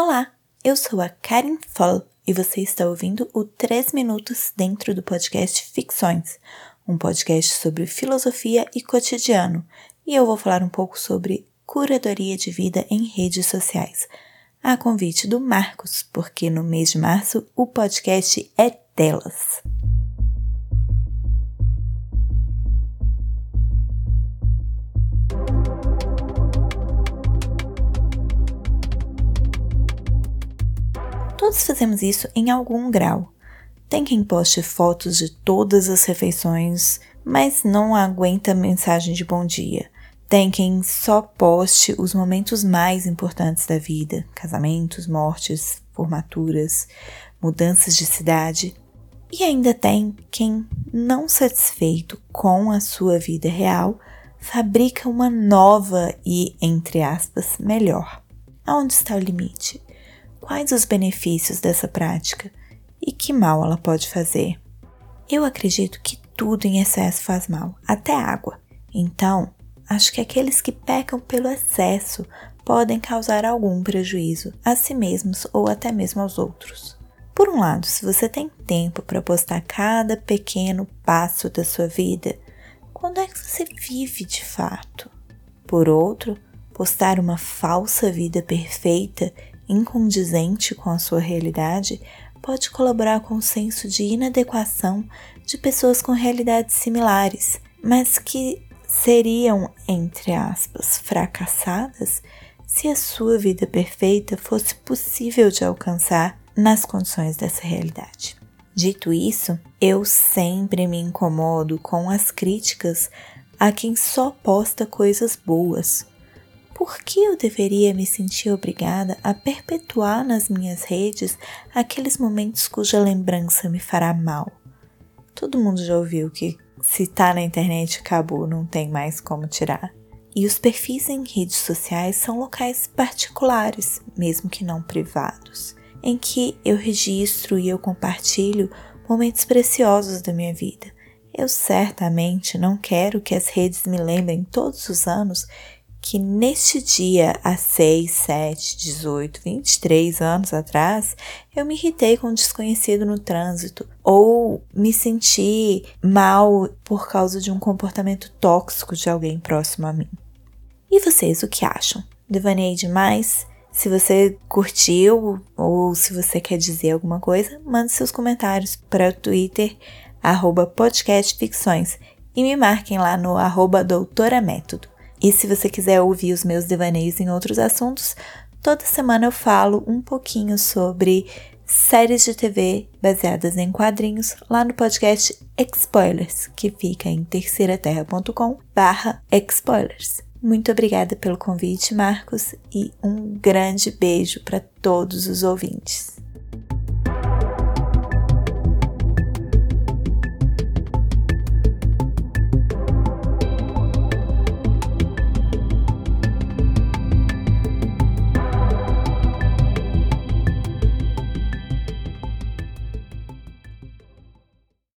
Olá, eu sou a Karen Fall e você está ouvindo o 3 Minutos dentro do podcast Ficções, um podcast sobre filosofia e cotidiano, e eu vou falar um pouco sobre curadoria de vida em redes sociais, a convite do Marcos, porque no mês de março o podcast é delas. Todos fazemos isso em algum grau. Tem quem poste fotos de todas as refeições, mas não aguenta mensagem de bom dia. Tem quem só poste os momentos mais importantes da vida: casamentos, mortes, formaturas, mudanças de cidade. E ainda tem quem, não satisfeito com a sua vida real, fabrica uma nova e, entre aspas, melhor. Aonde está o limite? Quais os benefícios dessa prática e que mal ela pode fazer? Eu acredito que tudo em excesso faz mal, até água. Então, acho que aqueles que pecam pelo excesso podem causar algum prejuízo a si mesmos ou até mesmo aos outros. Por um lado, se você tem tempo para postar cada pequeno passo da sua vida, quando é que você vive de fato? Por outro, postar uma falsa vida perfeita incondizente com a sua realidade pode colaborar com o senso de inadequação de pessoas com realidades similares, mas que seriam, entre aspas, fracassadas se a sua vida perfeita fosse possível de alcançar nas condições dessa realidade. Dito isso, eu sempre me incomodo com as críticas a quem só posta coisas boas por que eu deveria me sentir obrigada a perpetuar nas minhas redes aqueles momentos cuja lembrança me fará mal? Todo mundo já ouviu que se tá na internet acabou, não tem mais como tirar. E os perfis em redes sociais são locais particulares, mesmo que não privados, em que eu registro e eu compartilho momentos preciosos da minha vida. Eu certamente não quero que as redes me lembrem todos os anos que neste dia, há 6, 7, 18, 23 anos atrás, eu me irritei com um desconhecido no trânsito ou me senti mal por causa de um comportamento tóxico de alguém próximo a mim. E vocês, o que acham? Devanei demais? Se você curtiu ou se você quer dizer alguma coisa, mande seus comentários para o Twitter, podcastficções, e me marquem lá no doutoramétodo. E se você quiser ouvir os meus devaneios em outros assuntos, toda semana eu falo um pouquinho sobre séries de TV baseadas em quadrinhos lá no podcast Expoilers, que fica em terceiraterra.com barra Expoilers. Muito obrigada pelo convite, Marcos, e um grande beijo para todos os ouvintes.